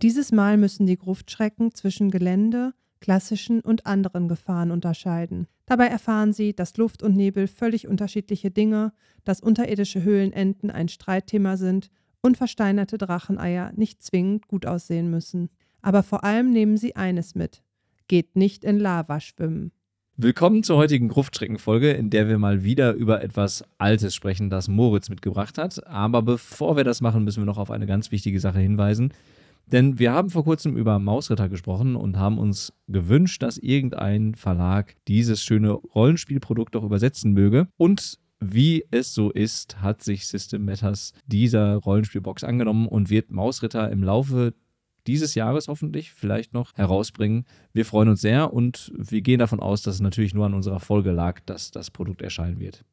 Dieses Mal müssen die Gruftschrecken zwischen Gelände, klassischen und anderen Gefahren unterscheiden. Dabei erfahren sie, dass Luft und Nebel völlig unterschiedliche Dinge, dass unterirdische Höhlenenten ein Streitthema sind und versteinerte Dracheneier nicht zwingend gut aussehen müssen. Aber vor allem nehmen sie eines mit. Geht nicht in Lava schwimmen. Willkommen zur heutigen Gruftschrecken-Folge, in der wir mal wieder über etwas Altes sprechen, das Moritz mitgebracht hat. Aber bevor wir das machen, müssen wir noch auf eine ganz wichtige Sache hinweisen. Denn wir haben vor kurzem über Mausritter gesprochen und haben uns gewünscht, dass irgendein Verlag dieses schöne Rollenspielprodukt doch übersetzen möge. Und wie es so ist, hat sich System Matters dieser Rollenspielbox angenommen und wird Mausritter im Laufe dieses Jahres hoffentlich vielleicht noch herausbringen. Wir freuen uns sehr und wir gehen davon aus, dass es natürlich nur an unserer Folge lag, dass das Produkt erscheinen wird.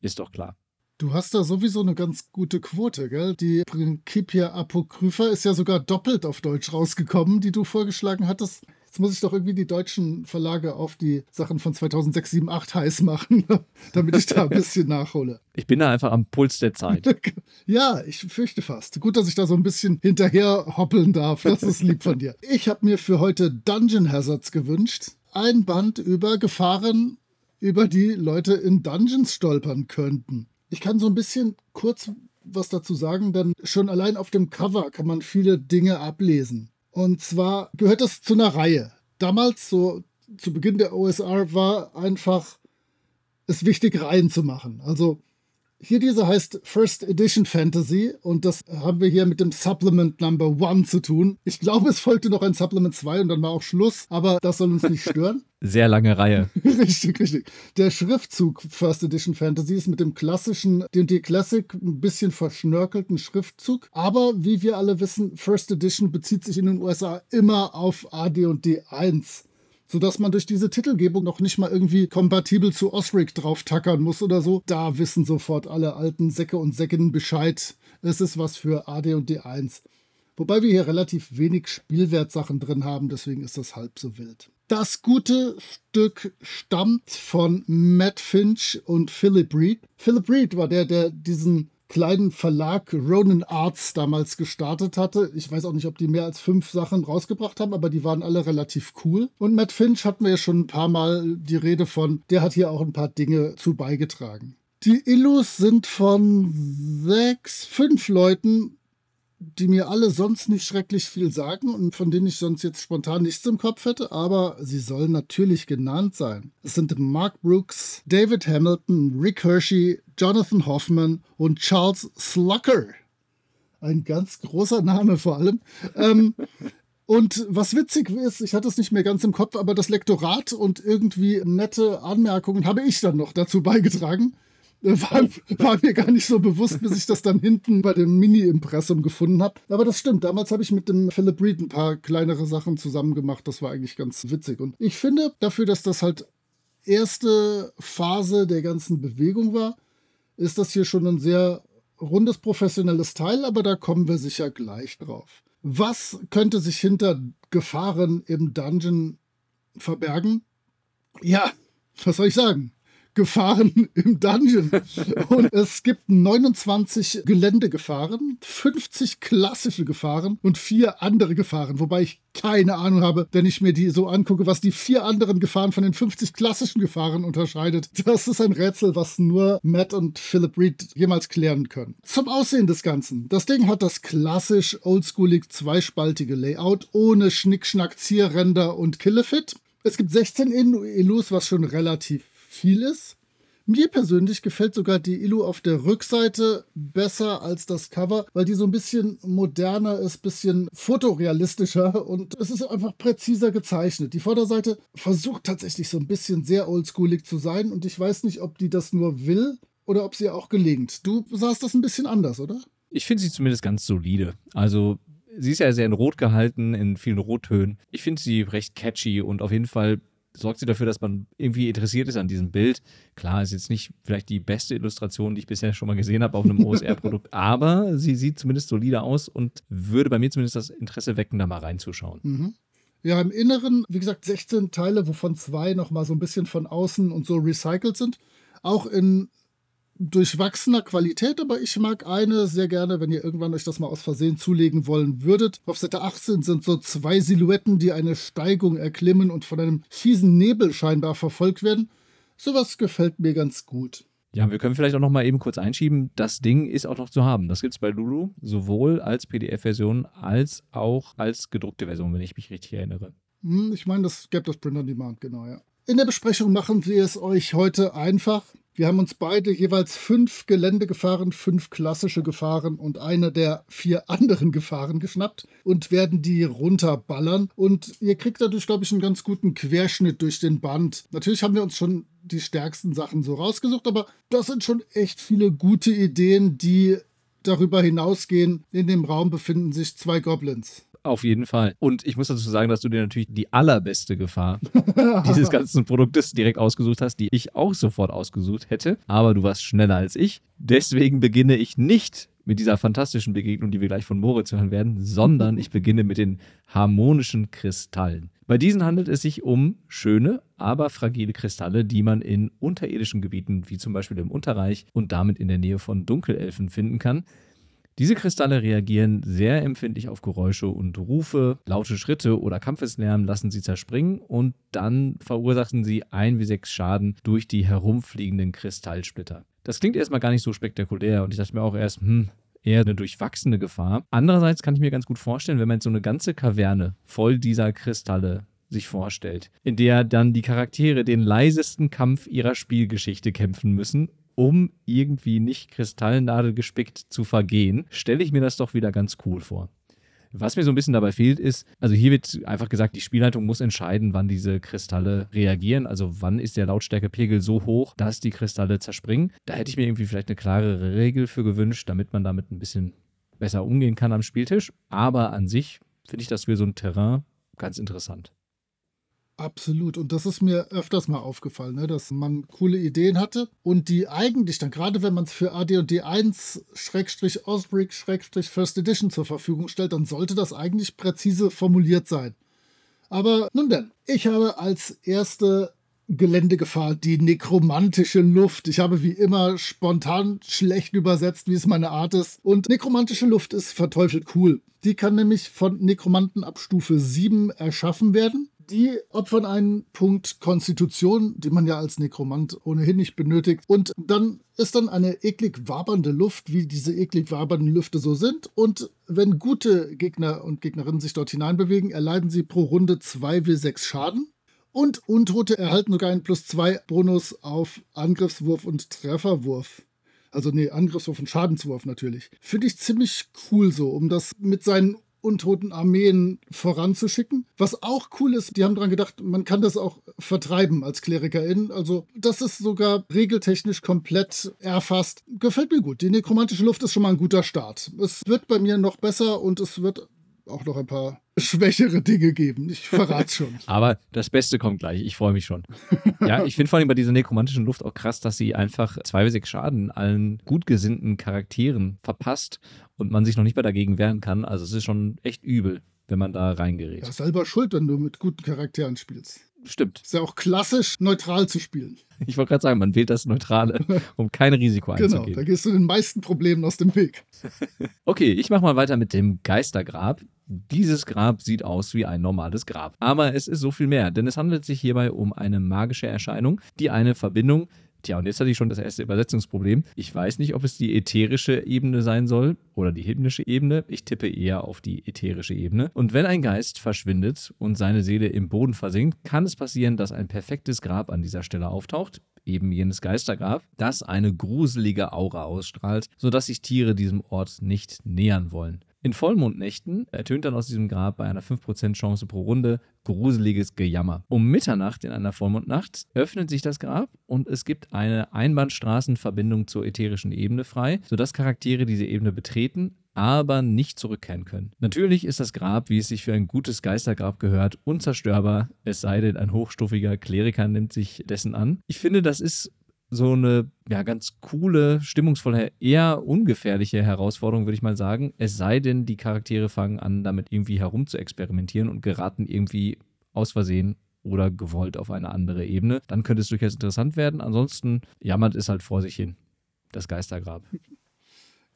Ist doch klar. Du hast da sowieso eine ganz gute Quote, gell? Die Principia Apocrypha ist ja sogar doppelt auf Deutsch rausgekommen, die du vorgeschlagen hattest. Jetzt muss ich doch irgendwie die deutschen Verlage auf die Sachen von 2006, 7, 8 heiß machen, damit ich da ein bisschen nachhole. Ich bin da einfach am Puls der Zeit. ja, ich fürchte fast. Gut, dass ich da so ein bisschen hinterher hoppeln darf. Das ist lieb von dir. Ich habe mir für heute Dungeon Hazards gewünscht. Ein Band über Gefahren, über die Leute in Dungeons stolpern könnten. Ich kann so ein bisschen kurz was dazu sagen, denn schon allein auf dem Cover kann man viele Dinge ablesen. Und zwar gehört das zu einer Reihe. Damals, so zu Beginn der OSR, war einfach es wichtig, Reihen zu machen. Also hier diese heißt First Edition Fantasy und das haben wir hier mit dem Supplement Number One zu tun. Ich glaube, es folgte noch ein Supplement 2 und dann war auch Schluss, aber das soll uns nicht stören. Sehr lange Reihe. richtig, richtig. Der Schriftzug First Edition Fantasy ist mit dem klassischen D&D Classic ein bisschen verschnörkelten Schriftzug, aber wie wir alle wissen, First Edition bezieht sich in den USA immer auf AD&D 1 sodass man durch diese Titelgebung noch nicht mal irgendwie kompatibel zu Osric drauf tackern muss oder so. Da wissen sofort alle alten Säcke und Säckinnen Bescheid. Es ist was für AD und D1. Wobei wir hier relativ wenig Spielwertsachen drin haben, deswegen ist das halb so wild. Das gute Stück stammt von Matt Finch und Philip Reed. Philip Reed war der, der diesen kleinen Verlag Ronin Arts damals gestartet hatte. Ich weiß auch nicht, ob die mehr als fünf Sachen rausgebracht haben, aber die waren alle relativ cool. Und Matt Finch hatten wir ja schon ein paar Mal die Rede von. Der hat hier auch ein paar Dinge zu beigetragen. Die Illus sind von sechs, fünf Leuten die mir alle sonst nicht schrecklich viel sagen und von denen ich sonst jetzt spontan nichts im Kopf hätte, aber sie sollen natürlich genannt sein. Es sind Mark Brooks, David Hamilton, Rick Hershey, Jonathan Hoffman und Charles Slucker. Ein ganz großer Name vor allem. ähm, und was witzig ist, ich hatte es nicht mehr ganz im Kopf, aber das Lektorat und irgendwie nette Anmerkungen habe ich dann noch dazu beigetragen. War, war, mir gar nicht so bewusst, bis ich das dann hinten bei dem Mini-Impressum gefunden habe. Aber das stimmt. Damals habe ich mit dem Philip Reed ein paar kleinere Sachen zusammen gemacht. Das war eigentlich ganz witzig. Und ich finde, dafür, dass das halt erste Phase der ganzen Bewegung war, ist das hier schon ein sehr rundes professionelles Teil, aber da kommen wir sicher gleich drauf. Was könnte sich hinter Gefahren im Dungeon verbergen? Ja, was soll ich sagen? Gefahren im Dungeon. Und es gibt 29 Geländegefahren, 50 klassische Gefahren und vier andere Gefahren, wobei ich keine Ahnung habe, wenn ich mir die so angucke, was die vier anderen Gefahren von den 50 klassischen Gefahren unterscheidet. Das ist ein Rätsel, was nur Matt und Philip Reed jemals klären können. Zum Aussehen des Ganzen. Das Ding hat das klassisch oldschoolig zweispaltige Layout ohne Schnickschnack, Zierränder und Killefit. Es gibt 16 Illus, was schon relativ viel ist. Mir persönlich gefällt sogar die Illu auf der Rückseite besser als das Cover, weil die so ein bisschen moderner ist, bisschen fotorealistischer und es ist einfach präziser gezeichnet. Die Vorderseite versucht tatsächlich so ein bisschen sehr oldschoolig zu sein und ich weiß nicht, ob die das nur will oder ob sie auch gelingt. Du sahst das ein bisschen anders, oder? Ich finde sie zumindest ganz solide. Also sie ist ja sehr in Rot gehalten, in vielen Rottönen. Ich finde sie recht catchy und auf jeden Fall sorgt sie dafür, dass man irgendwie interessiert ist an diesem Bild. Klar, ist jetzt nicht vielleicht die beste Illustration, die ich bisher schon mal gesehen habe auf einem OSR-Produkt, aber sie sieht zumindest solide aus und würde bei mir zumindest das Interesse wecken, da mal reinzuschauen. Mhm. Ja, im Inneren, wie gesagt, 16 Teile, wovon zwei nochmal so ein bisschen von außen und so recycelt sind. Auch in durchwachsener Qualität, aber ich mag eine sehr gerne, wenn ihr irgendwann euch das mal aus Versehen zulegen wollen würdet. Auf Seite 18 sind so zwei Silhouetten, die eine Steigung erklimmen und von einem fiesen Nebel scheinbar verfolgt werden. Sowas gefällt mir ganz gut. Ja, wir können vielleicht auch noch mal eben kurz einschieben. Das Ding ist auch noch zu haben. Das gibt es bei Lulu sowohl als PDF-Version als auch als gedruckte Version, wenn ich mich richtig erinnere. Hm, ich meine, das gäbe das Print on Demand, genau, ja. In der Besprechung machen wir es euch heute einfach. Wir haben uns beide jeweils fünf Geländegefahren, fünf klassische Gefahren und eine der vier anderen Gefahren geschnappt und werden die runterballern. Und ihr kriegt dadurch, glaube ich, einen ganz guten Querschnitt durch den Band. Natürlich haben wir uns schon die stärksten Sachen so rausgesucht, aber das sind schon echt viele gute Ideen, die darüber hinausgehen. In dem Raum befinden sich zwei Goblins. Auf jeden Fall. Und ich muss dazu sagen, dass du dir natürlich die allerbeste Gefahr dieses ganzen Produktes direkt ausgesucht hast, die ich auch sofort ausgesucht hätte. Aber du warst schneller als ich. Deswegen beginne ich nicht mit dieser fantastischen Begegnung, die wir gleich von Moritz hören werden, sondern ich beginne mit den harmonischen Kristallen. Bei diesen handelt es sich um schöne, aber fragile Kristalle, die man in unterirdischen Gebieten, wie zum Beispiel im Unterreich und damit in der Nähe von Dunkelelfen finden kann. Diese Kristalle reagieren sehr empfindlich auf Geräusche und Rufe, laute Schritte oder Kampfeslärm lassen sie zerspringen und dann verursachen sie ein wie sechs Schaden durch die herumfliegenden Kristallsplitter. Das klingt erstmal gar nicht so spektakulär und ich dachte mir auch erst, hm, eher eine durchwachsene Gefahr. Andererseits kann ich mir ganz gut vorstellen, wenn man jetzt so eine ganze Kaverne voll dieser Kristalle sich vorstellt, in der dann die Charaktere den leisesten Kampf ihrer Spielgeschichte kämpfen müssen um irgendwie nicht kristallnadelgespickt zu vergehen, stelle ich mir das doch wieder ganz cool vor. Was mir so ein bisschen dabei fehlt, ist, also hier wird einfach gesagt, die Spielleitung muss entscheiden, wann diese Kristalle reagieren. Also wann ist der Lautstärkepegel so hoch, dass die Kristalle zerspringen. Da hätte ich mir irgendwie vielleicht eine klarere Regel für gewünscht, damit man damit ein bisschen besser umgehen kann am Spieltisch. Aber an sich finde ich das für so ein Terrain ganz interessant. Absolut. Und das ist mir öfters mal aufgefallen, ne? dass man coole Ideen hatte und die eigentlich dann, gerade wenn man es für AD&D 1 Osbrick First Edition zur Verfügung stellt, dann sollte das eigentlich präzise formuliert sein. Aber nun denn, ich habe als erste Geländegefahr die nekromantische Luft. Ich habe wie immer spontan schlecht übersetzt, wie es meine Art ist. Und nekromantische Luft ist verteufelt cool. Die kann nämlich von Nekromanten ab Stufe 7 erschaffen werden die opfern einen Punkt Konstitution, den man ja als Nekromant ohnehin nicht benötigt. Und dann ist dann eine eklig wabernde Luft, wie diese eklig wabernden Lüfte so sind. Und wenn gute Gegner und Gegnerinnen sich dort hineinbewegen, erleiden sie pro Runde 2w6 Schaden. Und Untote erhalten sogar einen plus 2 Bonus auf Angriffswurf und Trefferwurf. Also nee, Angriffswurf und Schadenswurf natürlich. Finde ich ziemlich cool so, um das mit seinen untoten Armeen voranzuschicken. Was auch cool ist, die haben daran gedacht, man kann das auch vertreiben als Klerikerin. Also das ist sogar regeltechnisch komplett erfasst. Gefällt mir gut. Die nekromantische Luft ist schon mal ein guter Start. Es wird bei mir noch besser und es wird auch noch ein paar schwächere Dinge geben. Ich verrate schon. Aber das Beste kommt gleich. Ich freue mich schon. ja, ich finde vor allem bei dieser nekromantischen Luft auch krass, dass sie einfach zwei bis sechs Schaden allen gut gesinnten Charakteren verpasst und man sich noch nicht mehr dagegen wehren kann. Also es ist schon echt übel, wenn man da reingerät. Ja, selber schuld, wenn du mit guten Charakteren spielst. Stimmt. Ist ja auch klassisch, neutral zu spielen. Ich wollte gerade sagen, man wählt das Neutrale, um kein Risiko einzugehen. Genau, da gehst du den meisten Problemen aus dem Weg. okay, ich mache mal weiter mit dem Geistergrab. Dieses Grab sieht aus wie ein normales Grab. Aber es ist so viel mehr, denn es handelt sich hierbei um eine magische Erscheinung, die eine Verbindung Tja, und jetzt hatte ich schon das erste Übersetzungsproblem. Ich weiß nicht, ob es die ätherische Ebene sein soll oder die himmlische Ebene. Ich tippe eher auf die ätherische Ebene. Und wenn ein Geist verschwindet und seine Seele im Boden versinkt, kann es passieren, dass ein perfektes Grab an dieser Stelle auftaucht eben jenes Geistergrab, das eine gruselige Aura ausstrahlt, sodass sich Tiere diesem Ort nicht nähern wollen. In Vollmondnächten ertönt dann aus diesem Grab bei einer 5% Chance pro Runde gruseliges Gejammer. Um Mitternacht in einer Vollmondnacht öffnet sich das Grab und es gibt eine Einbahnstraßenverbindung zur ätherischen Ebene frei, sodass Charaktere diese Ebene betreten, aber nicht zurückkehren können. Natürlich ist das Grab, wie es sich für ein gutes Geistergrab gehört, unzerstörbar, es sei denn, ein hochstufiger Kleriker nimmt sich dessen an. Ich finde, das ist so eine ja, ganz coole, stimmungsvolle, eher ungefährliche Herausforderung, würde ich mal sagen. Es sei denn, die Charaktere fangen an, damit irgendwie herum zu experimentieren und geraten irgendwie aus Versehen oder gewollt auf eine andere Ebene. Dann könnte es durchaus interessant werden. Ansonsten jammert es halt vor sich hin. Das Geistergrab.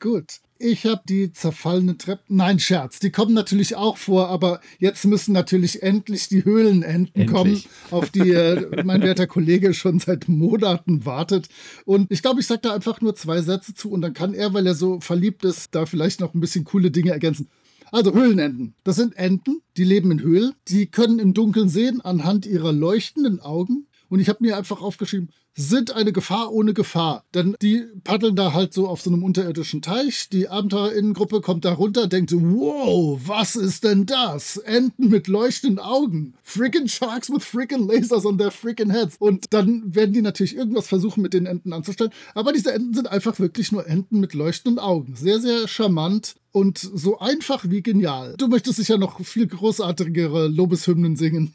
Gut. Ich habe die zerfallene Treppe. Nein, Scherz. Die kommen natürlich auch vor, aber jetzt müssen natürlich endlich die Höhlenenten endlich. kommen, auf die äh, mein werter Kollege schon seit Monaten wartet. Und ich glaube, ich sage da einfach nur zwei Sätze zu und dann kann er, weil er so verliebt ist, da vielleicht noch ein bisschen coole Dinge ergänzen. Also Höhlenenten. Das sind Enten, die leben in Höhlen. Die können im Dunkeln sehen anhand ihrer leuchtenden Augen. Und ich habe mir einfach aufgeschrieben, sind eine Gefahr ohne Gefahr. Denn die paddeln da halt so auf so einem unterirdischen Teich. Die Abenteuerinnengruppe kommt da runter, denkt, wow, was ist denn das? Enten mit leuchtenden Augen. Freaking Sharks with freaking Lasers on their freaking heads. Und dann werden die natürlich irgendwas versuchen, mit den Enten anzustellen. Aber diese Enten sind einfach wirklich nur Enten mit leuchtenden Augen. Sehr, sehr charmant und so einfach wie genial. Du möchtest sicher noch viel großartigere Lobeshymnen singen.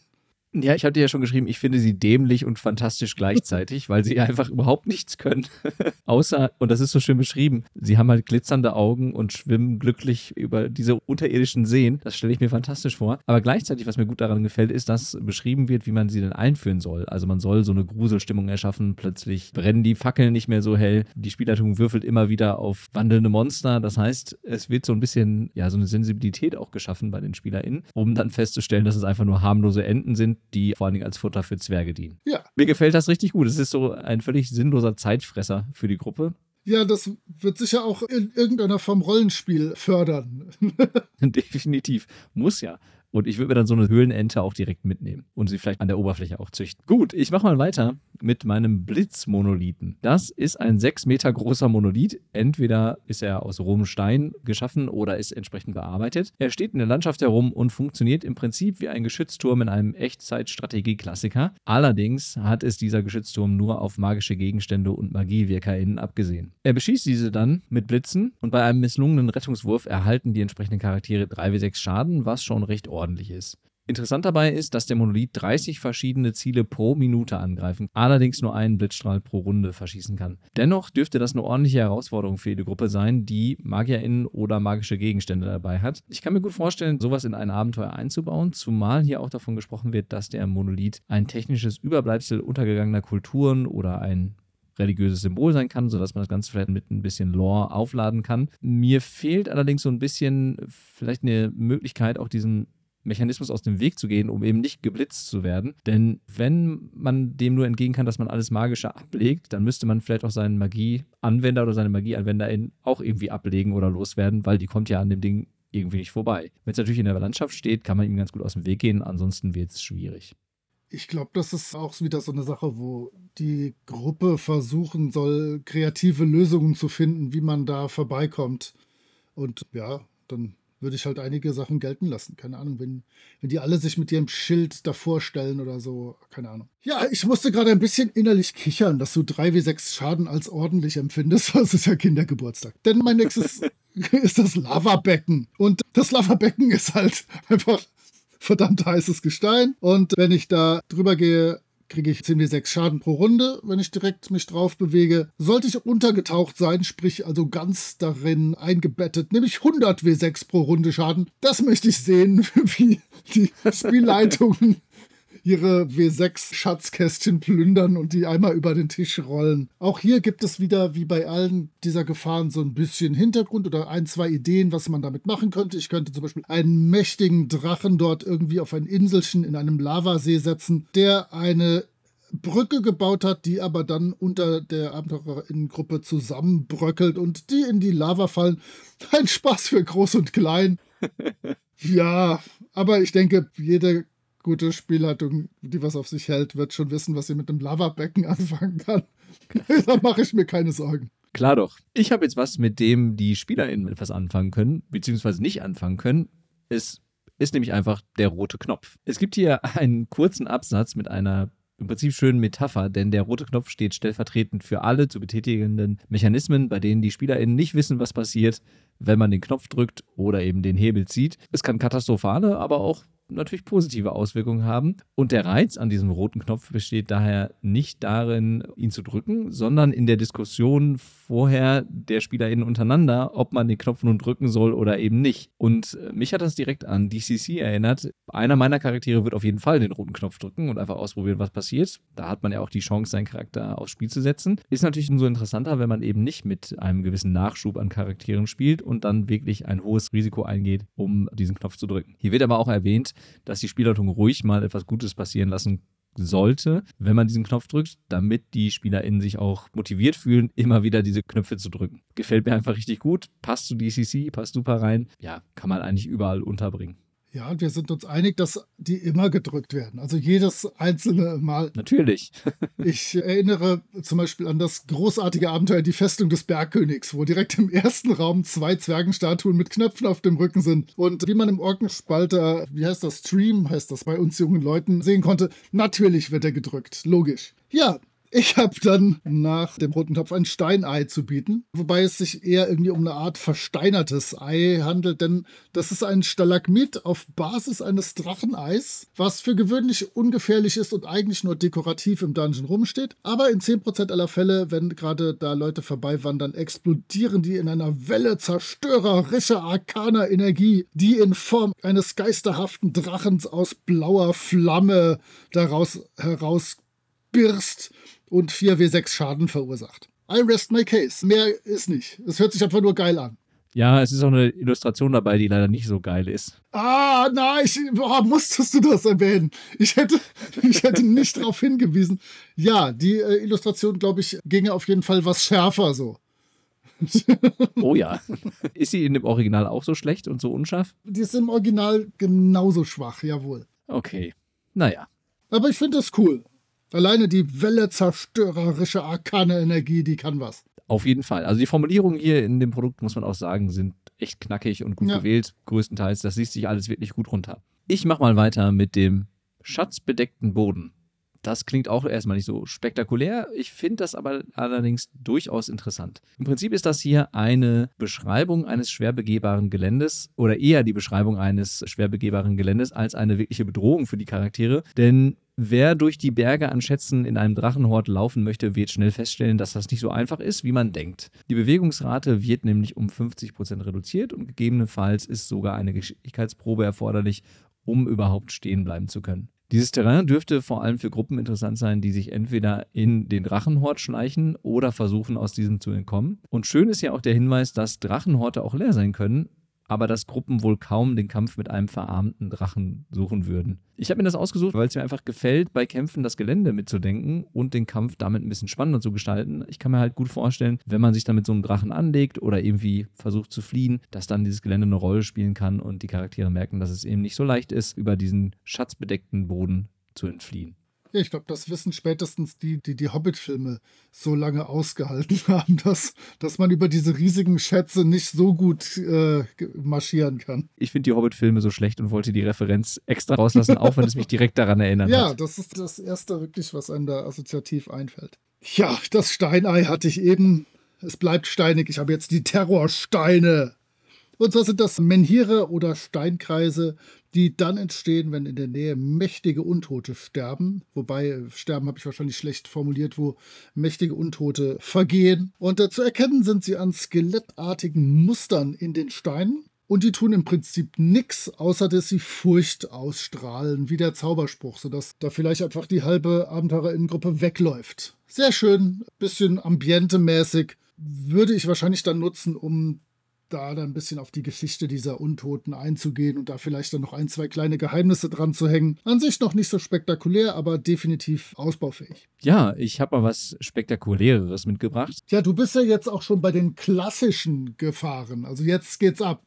Ja, ich hatte ja schon geschrieben, ich finde sie dämlich und fantastisch gleichzeitig, weil sie einfach überhaupt nichts können. Außer, und das ist so schön beschrieben, sie haben halt glitzernde Augen und schwimmen glücklich über diese unterirdischen Seen. Das stelle ich mir fantastisch vor. Aber gleichzeitig, was mir gut daran gefällt, ist, dass beschrieben wird, wie man sie denn einführen soll. Also man soll so eine Gruselstimmung erschaffen. Plötzlich brennen die Fackeln nicht mehr so hell. Die Spielleitung würfelt immer wieder auf wandelnde Monster. Das heißt, es wird so ein bisschen, ja, so eine Sensibilität auch geschaffen bei den SpielerInnen, um dann festzustellen, dass es einfach nur harmlose Enten sind, die vor allen Dingen als Futter für Zwerge dienen. Ja. Mir gefällt das richtig gut. Es ist so ein völlig sinnloser Zeitfresser für die Gruppe. Ja, das wird sicher auch in irgendeiner Form Rollenspiel fördern. Definitiv. Muss ja. Und ich würde mir dann so eine Höhlenente auch direkt mitnehmen und sie vielleicht an der Oberfläche auch züchten. Gut, ich mache mal weiter mit meinem Blitzmonolithen. Das ist ein sechs Meter großer Monolith. Entweder ist er aus rohem Stein geschaffen oder ist entsprechend bearbeitet. Er steht in der Landschaft herum und funktioniert im Prinzip wie ein Geschützturm in einem Echtzeitstrategie-Klassiker. Allerdings hat es dieser Geschützturm nur auf magische Gegenstände und MagiewirkerInnen abgesehen. Er beschießt diese dann mit Blitzen und bei einem misslungenen Rettungswurf erhalten die entsprechenden Charaktere 3w6 Schaden, was schon recht ordentlich ordentlich ist. Interessant dabei ist, dass der Monolith 30 verschiedene Ziele pro Minute angreifen, allerdings nur einen Blitzstrahl pro Runde verschießen kann. Dennoch dürfte das eine ordentliche Herausforderung für jede Gruppe sein, die MagierInnen oder magische Gegenstände dabei hat. Ich kann mir gut vorstellen, sowas in ein Abenteuer einzubauen, zumal hier auch davon gesprochen wird, dass der Monolith ein technisches Überbleibsel untergegangener Kulturen oder ein religiöses Symbol sein kann, sodass man das Ganze vielleicht mit ein bisschen Lore aufladen kann. Mir fehlt allerdings so ein bisschen vielleicht eine Möglichkeit, auch diesen Mechanismus aus dem Weg zu gehen, um eben nicht geblitzt zu werden. Denn wenn man dem nur entgegen kann, dass man alles Magische ablegt, dann müsste man vielleicht auch seinen Magieanwender oder seine Magieanwenderin auch irgendwie ablegen oder loswerden, weil die kommt ja an dem Ding irgendwie nicht vorbei. Wenn es natürlich in der Landschaft steht, kann man ihm ganz gut aus dem Weg gehen, ansonsten wird es schwierig. Ich glaube, das ist auch wieder so eine Sache, wo die Gruppe versuchen soll, kreative Lösungen zu finden, wie man da vorbeikommt. Und ja, dann würde ich halt einige Sachen gelten lassen. Keine Ahnung, wenn, wenn die alle sich mit ihrem Schild davor stellen oder so. Keine Ahnung. Ja, ich musste gerade ein bisschen innerlich kichern, dass du 3W6 Schaden als ordentlich empfindest. Das ist ja Kindergeburtstag. Denn mein nächstes ist das Lavabecken. Und das Lavabecken ist halt einfach verdammt heißes Gestein. Und wenn ich da drüber gehe, kriege ich 10w6 Schaden pro Runde, wenn ich direkt mich drauf bewege. Sollte ich untergetaucht sein, sprich also ganz darin eingebettet, nämlich 100 w6 pro Runde Schaden. Das möchte ich sehen, wie die Spielleitungen ihre W6-Schatzkästchen plündern und die einmal über den Tisch rollen. Auch hier gibt es wieder, wie bei allen dieser Gefahren, so ein bisschen Hintergrund oder ein, zwei Ideen, was man damit machen könnte. Ich könnte zum Beispiel einen mächtigen Drachen dort irgendwie auf ein Inselchen in einem Lavasee setzen, der eine Brücke gebaut hat, die aber dann unter der Abenteurerinnengruppe zusammenbröckelt und die in die Lava fallen. Ein Spaß für Groß und Klein. ja, aber ich denke, jede gute Spielleitung, die was auf sich hält, wird schon wissen, was sie mit einem Lavabecken anfangen kann. da mache ich mir keine Sorgen. Klar doch. Ich habe jetzt was, mit dem die SpielerInnen etwas anfangen können, beziehungsweise nicht anfangen können. Es ist nämlich einfach der rote Knopf. Es gibt hier einen kurzen Absatz mit einer im Prinzip schönen Metapher, denn der rote Knopf steht stellvertretend für alle zu betätigenden Mechanismen, bei denen die SpielerInnen nicht wissen, was passiert, wenn man den Knopf drückt oder eben den Hebel zieht. Es kann katastrophale, aber auch natürlich positive Auswirkungen haben. Und der Reiz an diesem roten Knopf besteht daher nicht darin, ihn zu drücken, sondern in der Diskussion vorher der SpielerInnen untereinander, ob man den Knopf nun drücken soll oder eben nicht. Und äh, mich hat das direkt an DCC erinnert. Einer meiner Charaktere wird auf jeden Fall den roten Knopf drücken und einfach ausprobieren, was passiert. Da hat man ja auch die Chance, seinen Charakter aufs Spiel zu setzen. Ist natürlich umso interessanter, wenn man eben nicht mit einem gewissen Nachschub an Charakteren spielt und dann wirklich ein hohes Risiko eingeht, um diesen Knopf zu drücken. Hier wird aber auch erwähnt, dass die Spielleitung ruhig mal etwas Gutes passieren lassen sollte, wenn man diesen Knopf drückt, damit die SpielerInnen sich auch motiviert fühlen, immer wieder diese Knöpfe zu drücken. Gefällt mir einfach richtig gut, passt zu DCC, passt super rein. Ja, kann man eigentlich überall unterbringen. Ja, und wir sind uns einig, dass die immer gedrückt werden. Also jedes einzelne Mal. Natürlich. ich erinnere zum Beispiel an das großartige Abenteuer Die Festung des Bergkönigs, wo direkt im ersten Raum zwei Zwergenstatuen mit Knöpfen auf dem Rücken sind. Und wie man im Orkenspalter, wie heißt das, Stream heißt das bei uns jungen Leuten, sehen konnte, natürlich wird er gedrückt. Logisch. Ja, ich habe dann nach dem roten Topf ein Steinei zu bieten, wobei es sich eher irgendwie um eine Art versteinertes Ei handelt, denn das ist ein Stalagmit auf Basis eines Dracheneis, was für gewöhnlich ungefährlich ist und eigentlich nur dekorativ im Dungeon rumsteht. Aber in 10% aller Fälle, wenn gerade da Leute vorbeiwandern, explodieren die in einer Welle zerstörerischer arkaner Energie, die in Form eines geisterhaften Drachens aus blauer Flamme daraus herausbirst und 4W6 Schaden verursacht. I rest my case. Mehr ist nicht. Es hört sich einfach nur geil an. Ja, es ist auch eine Illustration dabei, die leider nicht so geil ist. Ah, nein, ich, boah, musstest du das erwähnen? Ich hätte, ich hätte nicht darauf hingewiesen. Ja, die äh, Illustration, glaube ich, ginge auf jeden Fall was schärfer so. oh ja. Ist sie in dem Original auch so schlecht und so unscharf? Die ist im Original genauso schwach, jawohl. Okay. Naja. Aber ich finde das cool. Alleine die Welle zerstörerische arkane Energie, die kann was. Auf jeden Fall. Also die Formulierungen hier in dem Produkt, muss man auch sagen, sind echt knackig und gut ja. gewählt, größtenteils. Das liest sich alles wirklich gut runter. Ich mache mal weiter mit dem schatzbedeckten Boden. Das klingt auch erstmal nicht so spektakulär. Ich finde das aber allerdings durchaus interessant. Im Prinzip ist das hier eine Beschreibung eines schwer begehbaren Geländes oder eher die Beschreibung eines schwer begehbaren Geländes als eine wirkliche Bedrohung für die Charaktere. Denn Wer durch die Berge an Schätzen in einem Drachenhort laufen möchte, wird schnell feststellen, dass das nicht so einfach ist, wie man denkt. Die Bewegungsrate wird nämlich um 50% reduziert und gegebenenfalls ist sogar eine Geschicklichkeitsprobe erforderlich, um überhaupt stehen bleiben zu können. Dieses Terrain dürfte vor allem für Gruppen interessant sein, die sich entweder in den Drachenhort schleichen oder versuchen, aus diesem zu entkommen. Und schön ist ja auch der Hinweis, dass Drachenhorte auch leer sein können, aber dass Gruppen wohl kaum den Kampf mit einem verarmten Drachen suchen würden. Ich habe mir das ausgesucht, weil es mir einfach gefällt, bei Kämpfen das Gelände mitzudenken und den Kampf damit ein bisschen spannender zu gestalten. Ich kann mir halt gut vorstellen, wenn man sich dann mit so einem Drachen anlegt oder irgendwie versucht zu fliehen, dass dann dieses Gelände eine Rolle spielen kann und die Charaktere merken, dass es eben nicht so leicht ist, über diesen schatzbedeckten Boden zu entfliehen. Ja, ich glaube, das wissen spätestens die, die die Hobbit-Filme so lange ausgehalten haben, dass, dass man über diese riesigen Schätze nicht so gut äh, marschieren kann. Ich finde die Hobbit-Filme so schlecht und wollte die Referenz extra rauslassen, auch wenn es mich direkt daran erinnert ja, hat. Ja, das ist das Erste wirklich, was einem da assoziativ einfällt. Ja, das Steinei hatte ich eben. Es bleibt steinig. Ich habe jetzt die Terrorsteine. Und zwar sind das Menhire oder Steinkreise, die dann entstehen, wenn in der Nähe mächtige Untote sterben. Wobei, sterben habe ich wahrscheinlich schlecht formuliert, wo mächtige Untote vergehen. Und äh, zu erkennen sind sie an skelettartigen Mustern in den Steinen. Und die tun im Prinzip nichts, außer dass sie Furcht ausstrahlen, wie der Zauberspruch, sodass da vielleicht einfach die halbe Abenteurerinnengruppe wegläuft. Sehr schön, bisschen ambientemäßig. Würde ich wahrscheinlich dann nutzen, um da dann ein bisschen auf die Geschichte dieser Untoten einzugehen und da vielleicht dann noch ein, zwei kleine Geheimnisse dran zu hängen. An sich noch nicht so spektakulär, aber definitiv ausbaufähig. Ja, ich habe mal was Spektakuläres mitgebracht. Ja, du bist ja jetzt auch schon bei den klassischen Gefahren. Also jetzt geht's ab.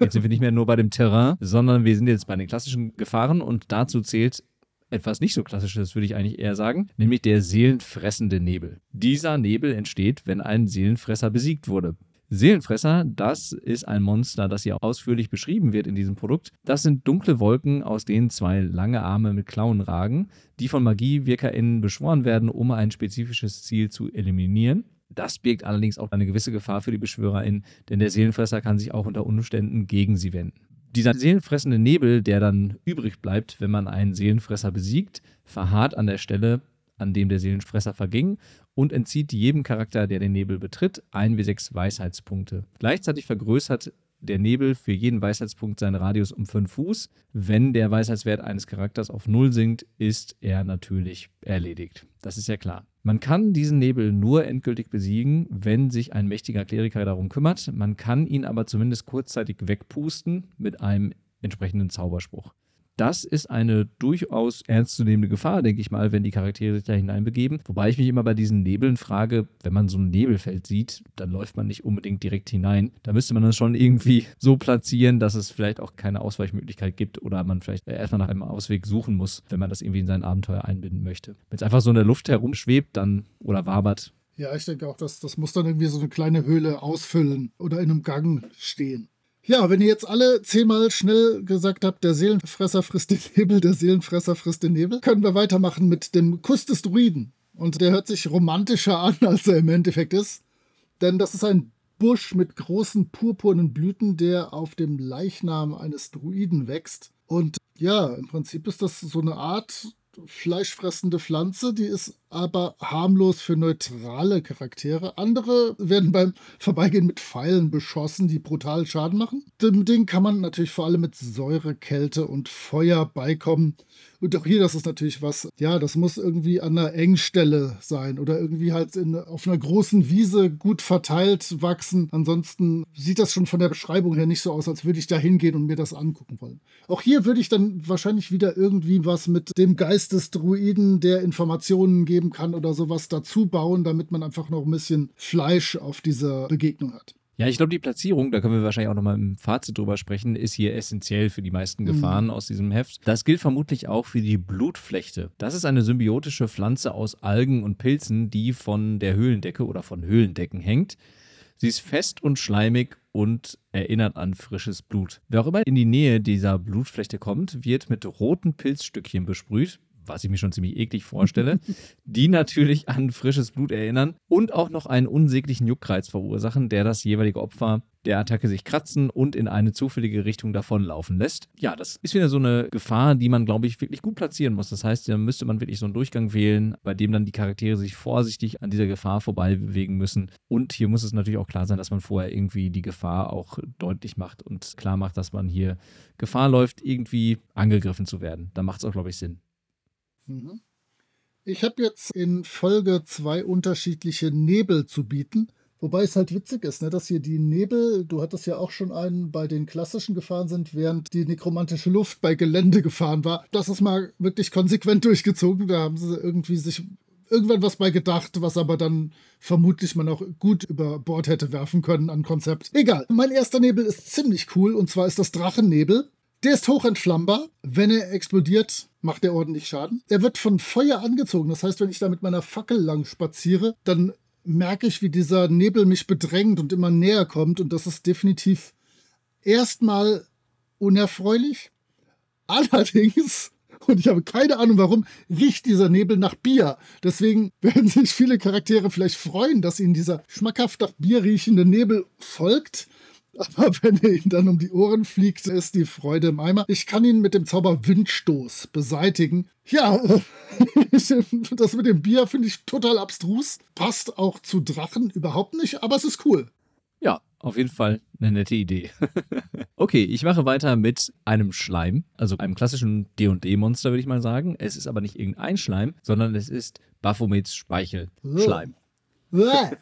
Jetzt sind wir nicht mehr nur bei dem Terrain, sondern wir sind jetzt bei den klassischen Gefahren und dazu zählt etwas nicht so klassisches, würde ich eigentlich eher sagen, nämlich der seelenfressende Nebel. Dieser Nebel entsteht, wenn ein Seelenfresser besiegt wurde. Seelenfresser, das ist ein Monster, das hier ausführlich beschrieben wird in diesem Produkt. Das sind dunkle Wolken, aus denen zwei lange Arme mit Klauen ragen, die von MagiewirkerInnen beschworen werden, um ein spezifisches Ziel zu eliminieren. Das birgt allerdings auch eine gewisse Gefahr für die BeschwörerInnen, denn der Seelenfresser kann sich auch unter Umständen gegen sie wenden. Dieser seelenfressende Nebel, der dann übrig bleibt, wenn man einen Seelenfresser besiegt, verharrt an der Stelle, an dem der Seelenfresser verging und entzieht jedem Charakter, der den Nebel betritt, ein wie sechs Weisheitspunkte. Gleichzeitig vergrößert der Nebel für jeden Weisheitspunkt seinen Radius um 5 Fuß. Wenn der Weisheitswert eines Charakters auf 0 sinkt, ist er natürlich erledigt. Das ist ja klar. Man kann diesen Nebel nur endgültig besiegen, wenn sich ein mächtiger Kleriker darum kümmert. Man kann ihn aber zumindest kurzzeitig wegpusten mit einem entsprechenden Zauberspruch. Das ist eine durchaus ernstzunehmende Gefahr, denke ich mal, wenn die Charaktere sich da hineinbegeben. Wobei ich mich immer bei diesen Nebeln frage, wenn man so ein Nebelfeld sieht, dann läuft man nicht unbedingt direkt hinein. Da müsste man das schon irgendwie so platzieren, dass es vielleicht auch keine Ausweichmöglichkeit gibt oder man vielleicht erstmal nach einem Ausweg suchen muss, wenn man das irgendwie in sein Abenteuer einbinden möchte. Wenn es einfach so in der Luft herumschwebt dann oder wabert, ja, ich denke auch, dass das muss dann irgendwie so eine kleine Höhle ausfüllen oder in einem Gang stehen. Ja, wenn ihr jetzt alle zehnmal schnell gesagt habt, der Seelenfresser frisst den Nebel, der Seelenfresser frisst den Nebel, können wir weitermachen mit dem Kuss des Druiden. Und der hört sich romantischer an, als er im Endeffekt ist. Denn das ist ein Busch mit großen purpurnen Blüten, der auf dem Leichnam eines Druiden wächst. Und ja, im Prinzip ist das so eine Art fleischfressende Pflanze, die ist aber harmlos für neutrale Charaktere. Andere werden beim Vorbeigehen mit Pfeilen beschossen, die brutal Schaden machen. Dem Ding kann man natürlich vor allem mit Säure, Kälte und Feuer beikommen. Und auch hier, das ist natürlich was, ja, das muss irgendwie an einer Engstelle sein oder irgendwie halt in, auf einer großen Wiese gut verteilt wachsen. Ansonsten sieht das schon von der Beschreibung her nicht so aus, als würde ich da hingehen und mir das angucken wollen. Auch hier würde ich dann wahrscheinlich wieder irgendwie was mit dem Geist des Druiden, der Informationen geben kann oder sowas dazu bauen, damit man einfach noch ein bisschen Fleisch auf dieser Begegnung hat. Ja, ich glaube, die Platzierung, da können wir wahrscheinlich auch nochmal im Fazit drüber sprechen, ist hier essentiell für die meisten mhm. Gefahren mhm. aus diesem Heft. Das gilt vermutlich auch für die Blutflechte. Das ist eine symbiotische Pflanze aus Algen und Pilzen, die von der Höhlendecke oder von Höhlendecken hängt. Sie ist fest und schleimig und erinnert an frisches Blut. Wer auch immer in die Nähe dieser Blutflechte kommt, wird mit roten Pilzstückchen besprüht was ich mir schon ziemlich eklig vorstelle, die natürlich an frisches Blut erinnern und auch noch einen unsäglichen Juckreiz verursachen, der das jeweilige Opfer der Attacke sich kratzen und in eine zufällige Richtung davonlaufen lässt. Ja, das ist wieder so eine Gefahr, die man, glaube ich, wirklich gut platzieren muss. Das heißt, da müsste man wirklich so einen Durchgang wählen, bei dem dann die Charaktere sich vorsichtig an dieser Gefahr vorbei bewegen müssen. Und hier muss es natürlich auch klar sein, dass man vorher irgendwie die Gefahr auch deutlich macht und klar macht, dass man hier Gefahr läuft, irgendwie angegriffen zu werden. Da macht es auch, glaube ich, Sinn. Mhm. Ich habe jetzt in Folge zwei unterschiedliche Nebel zu bieten. Wobei es halt witzig ist, ne, dass hier die Nebel, du hattest ja auch schon einen bei den klassischen gefahren sind, während die nekromantische Luft bei Gelände gefahren war. Das ist mal wirklich konsequent durchgezogen. Da haben sie irgendwie sich irgendwann was bei gedacht, was aber dann vermutlich man auch gut über Bord hätte werfen können an Konzept. Egal. Mein erster Nebel ist ziemlich cool und zwar ist das Drachennebel. Der ist hochentflammbar. Wenn er explodiert, macht er ordentlich Schaden. Er wird von Feuer angezogen. Das heißt, wenn ich da mit meiner Fackel lang spaziere, dann merke ich, wie dieser Nebel mich bedrängt und immer näher kommt. Und das ist definitiv erstmal unerfreulich. Allerdings, und ich habe keine Ahnung warum, riecht dieser Nebel nach Bier. Deswegen werden sich viele Charaktere vielleicht freuen, dass ihnen dieser schmackhaft nach Bier riechende Nebel folgt. Aber wenn er ihn dann um die Ohren fliegt, ist die Freude im Eimer. Ich kann ihn mit dem Zauber Windstoß beseitigen. Ja, das mit dem Bier finde ich total abstrus. Passt auch zu Drachen überhaupt nicht, aber es ist cool. Ja, auf jeden Fall eine nette Idee. okay, ich mache weiter mit einem Schleim, also einem klassischen D&D-Monster, würde ich mal sagen. Es ist aber nicht irgendein Schleim, sondern es ist Baphomets Speichelschleim.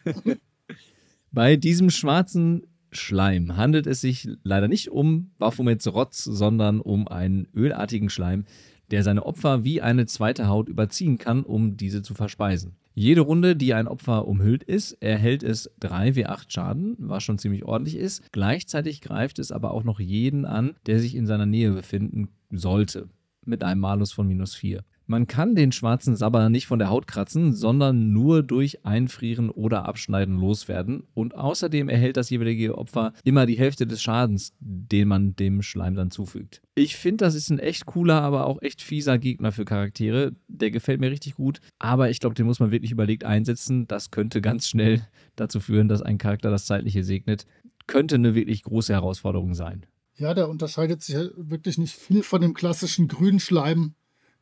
Bei diesem schwarzen Schleim handelt es sich leider nicht um Baphomets Rotz, sondern um einen ölartigen Schleim, der seine Opfer wie eine zweite Haut überziehen kann, um diese zu verspeisen. Jede Runde, die ein Opfer umhüllt ist, erhält es 3 w 8 Schaden, was schon ziemlich ordentlich ist. Gleichzeitig greift es aber auch noch jeden an, der sich in seiner Nähe befinden sollte. mit einem Malus von minus 4. Man kann den schwarzen Sabber nicht von der Haut kratzen, sondern nur durch Einfrieren oder Abschneiden loswerden. Und außerdem erhält das jeweilige Opfer immer die Hälfte des Schadens, den man dem Schleim dann zufügt. Ich finde, das ist ein echt cooler, aber auch echt fieser Gegner für Charaktere. Der gefällt mir richtig gut, aber ich glaube, den muss man wirklich überlegt einsetzen. Das könnte ganz schnell dazu führen, dass ein Charakter das Zeitliche segnet. Könnte eine wirklich große Herausforderung sein. Ja, der unterscheidet sich wirklich nicht viel von dem klassischen Grünschleim,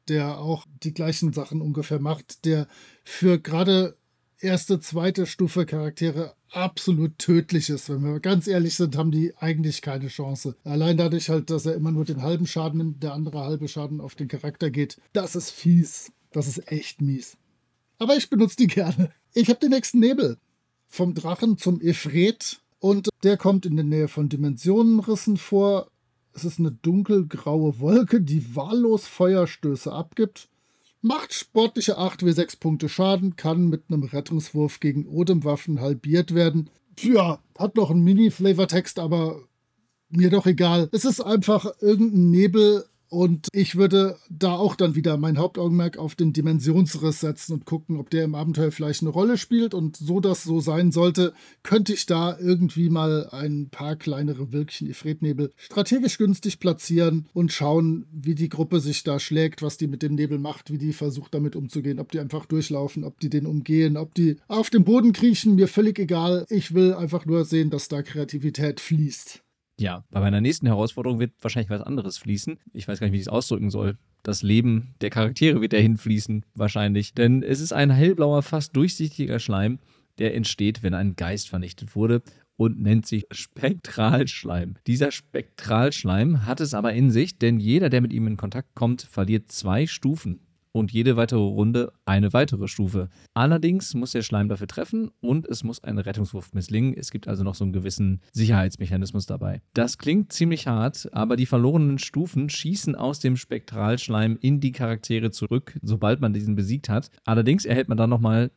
der auch die gleichen Sachen ungefähr macht, der für gerade erste, zweite Stufe Charaktere absolut tödlich ist. Wenn wir ganz ehrlich sind, haben die eigentlich keine Chance. Allein dadurch halt, dass er immer nur den halben Schaden nimmt, der andere halbe Schaden auf den Charakter geht. Das ist fies. Das ist echt mies. Aber ich benutze die gerne. Ich habe den nächsten Nebel. Vom Drachen zum Efret. Und der kommt in der Nähe von Dimensionenrissen vor. Es ist eine dunkelgraue Wolke, die wahllos Feuerstöße abgibt. Macht sportliche 8w6 Punkte Schaden, kann mit einem Rettungswurf gegen Odemwaffen halbiert werden. Ja, hat noch einen Mini-Flavortext, aber mir doch egal. Es ist einfach irgendein Nebel und ich würde da auch dann wieder mein Hauptaugenmerk auf den Dimensionsriss setzen und gucken, ob der im Abenteuer vielleicht eine Rolle spielt. Und so das so sein sollte, könnte ich da irgendwie mal ein paar kleinere Wölkchen Ifritnebel strategisch günstig platzieren und schauen, wie die Gruppe sich da schlägt, was die mit dem Nebel macht, wie die versucht damit umzugehen, ob die einfach durchlaufen, ob die den umgehen, ob die auf dem Boden kriechen, mir völlig egal. Ich will einfach nur sehen, dass da Kreativität fließt. Ja, bei meiner nächsten Herausforderung wird wahrscheinlich was anderes fließen. Ich weiß gar nicht, wie ich es ausdrücken soll. Das Leben der Charaktere wird dahin fließen, wahrscheinlich. Denn es ist ein hellblauer, fast durchsichtiger Schleim, der entsteht, wenn ein Geist vernichtet wurde und nennt sich Spektralschleim. Dieser Spektralschleim hat es aber in sich, denn jeder, der mit ihm in Kontakt kommt, verliert zwei Stufen und jede weitere Runde eine weitere Stufe. Allerdings muss der Schleim dafür treffen und es muss ein Rettungswurf misslingen. Es gibt also noch so einen gewissen Sicherheitsmechanismus dabei. Das klingt ziemlich hart, aber die verlorenen Stufen schießen aus dem Spektralschleim in die Charaktere zurück, sobald man diesen besiegt hat. Allerdings erhält man dann nochmal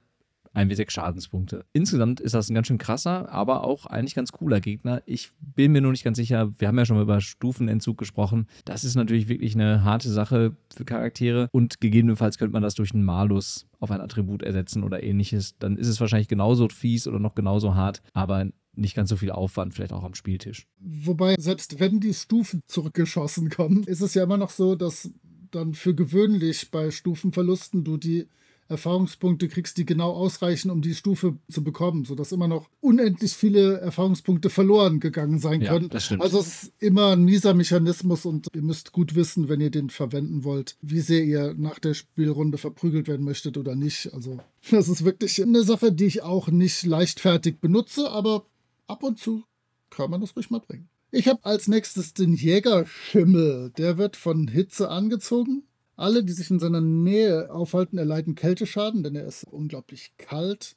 1w6 Schadenspunkte. Insgesamt ist das ein ganz schön krasser, aber auch eigentlich ganz cooler Gegner. Ich bin mir nur nicht ganz sicher, wir haben ja schon mal über Stufenentzug gesprochen. Das ist natürlich wirklich eine harte Sache für Charaktere und gegebenenfalls könnte man das durch einen Malus auf ein Attribut ersetzen oder ähnliches. Dann ist es wahrscheinlich genauso fies oder noch genauso hart, aber nicht ganz so viel Aufwand, vielleicht auch am Spieltisch. Wobei, selbst wenn die Stufen zurückgeschossen kommen, ist es ja immer noch so, dass dann für gewöhnlich bei Stufenverlusten du die Erfahrungspunkte kriegst, die genau ausreichen, um die Stufe zu bekommen, sodass immer noch unendlich viele Erfahrungspunkte verloren gegangen sein ja, können. Das stimmt. Also es ist immer ein mieser Mechanismus und ihr müsst gut wissen, wenn ihr den verwenden wollt, wie sehr ihr nach der Spielrunde verprügelt werden möchtet oder nicht. Also das ist wirklich eine Sache, die ich auch nicht leichtfertig benutze, aber ab und zu kann man das ruhig mal bringen. Ich habe als nächstes den Jägerschimmel. Der wird von Hitze angezogen alle, die sich in seiner Nähe aufhalten, erleiden Kälteschaden, denn er ist unglaublich kalt.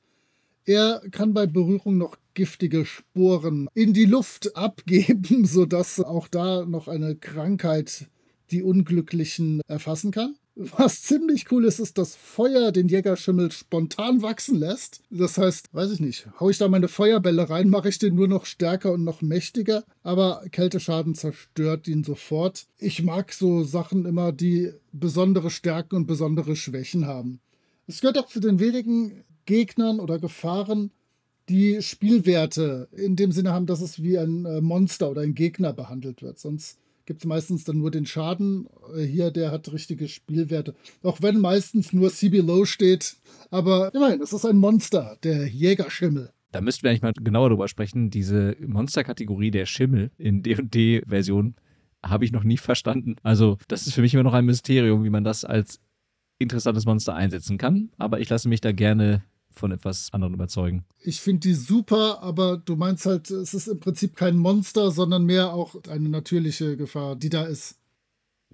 Er kann bei Berührung noch giftige Sporen in die Luft abgeben, sodass auch da noch eine Krankheit die Unglücklichen erfassen kann. Was ziemlich cool ist, ist, dass Feuer den Jägerschimmel spontan wachsen lässt. Das heißt, weiß ich nicht, hau ich da meine Feuerbälle rein, mache ich den nur noch stärker und noch mächtiger, aber Kälteschaden zerstört ihn sofort. Ich mag so Sachen immer, die besondere Stärken und besondere Schwächen haben. Es gehört auch zu den wenigen Gegnern oder Gefahren, die Spielwerte in dem Sinne haben, dass es wie ein äh, Monster oder ein Gegner behandelt wird. Sonst gibt es meistens dann nur den Schaden. Äh, hier, der hat richtige Spielwerte. Auch wenn meistens nur CB Low steht. Aber immerhin, es ist ein Monster, der Jägerschimmel. Da müssten wir eigentlich mal genauer drüber sprechen. Diese Monsterkategorie der Schimmel in D&D-Version habe ich noch nie verstanden. Also das ist für mich immer noch ein Mysterium, wie man das als interessantes Monster einsetzen kann. Aber ich lasse mich da gerne von etwas anderem überzeugen. Ich finde die super, aber du meinst halt, es ist im Prinzip kein Monster, sondern mehr auch eine natürliche Gefahr, die da ist.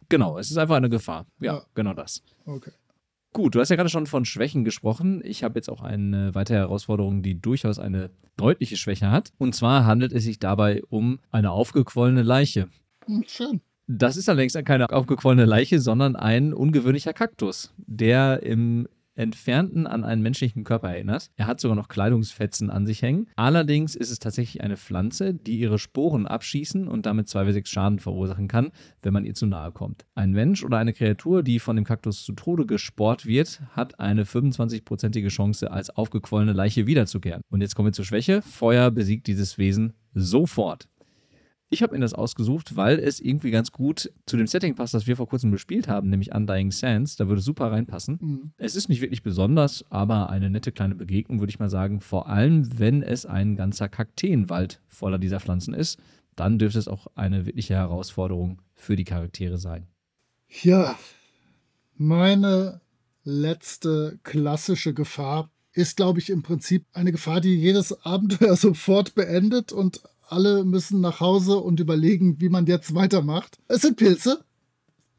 Genau, es ist einfach eine Gefahr. Ja, ja. genau das. Okay. Gut, du hast ja gerade schon von Schwächen gesprochen. Ich habe jetzt auch eine weitere Herausforderung, die durchaus eine deutliche Schwäche hat. Und zwar handelt es sich dabei um eine aufgequollene Leiche. Hm, schön. Das ist allerdings keine aufgequollene Leiche, sondern ein ungewöhnlicher Kaktus, der im Entfernten an einen menschlichen Körper erinnert. Er hat sogar noch Kleidungsfetzen an sich hängen. Allerdings ist es tatsächlich eine Pflanze, die ihre Sporen abschießen und damit 2w6 Schaden verursachen kann, wenn man ihr zu nahe kommt. Ein Mensch oder eine Kreatur, die von dem Kaktus zu Tode gesport wird, hat eine 25-prozentige Chance, als aufgequollene Leiche wiederzukehren. Und jetzt kommen wir zur Schwäche. Feuer besiegt dieses Wesen sofort. Ich habe mir das ausgesucht, weil es irgendwie ganz gut zu dem Setting passt, das wir vor kurzem bespielt haben, nämlich Undying Sands. Da würde super reinpassen. Mhm. Es ist nicht wirklich besonders, aber eine nette kleine Begegnung, würde ich mal sagen. Vor allem, wenn es ein ganzer Kakteenwald voller dieser Pflanzen ist, dann dürfte es auch eine wirkliche Herausforderung für die Charaktere sein. Ja, meine letzte klassische Gefahr ist, glaube ich, im Prinzip eine Gefahr, die jedes Abenteuer sofort beendet und alle müssen nach Hause und überlegen, wie man jetzt weitermacht. Es sind Pilze.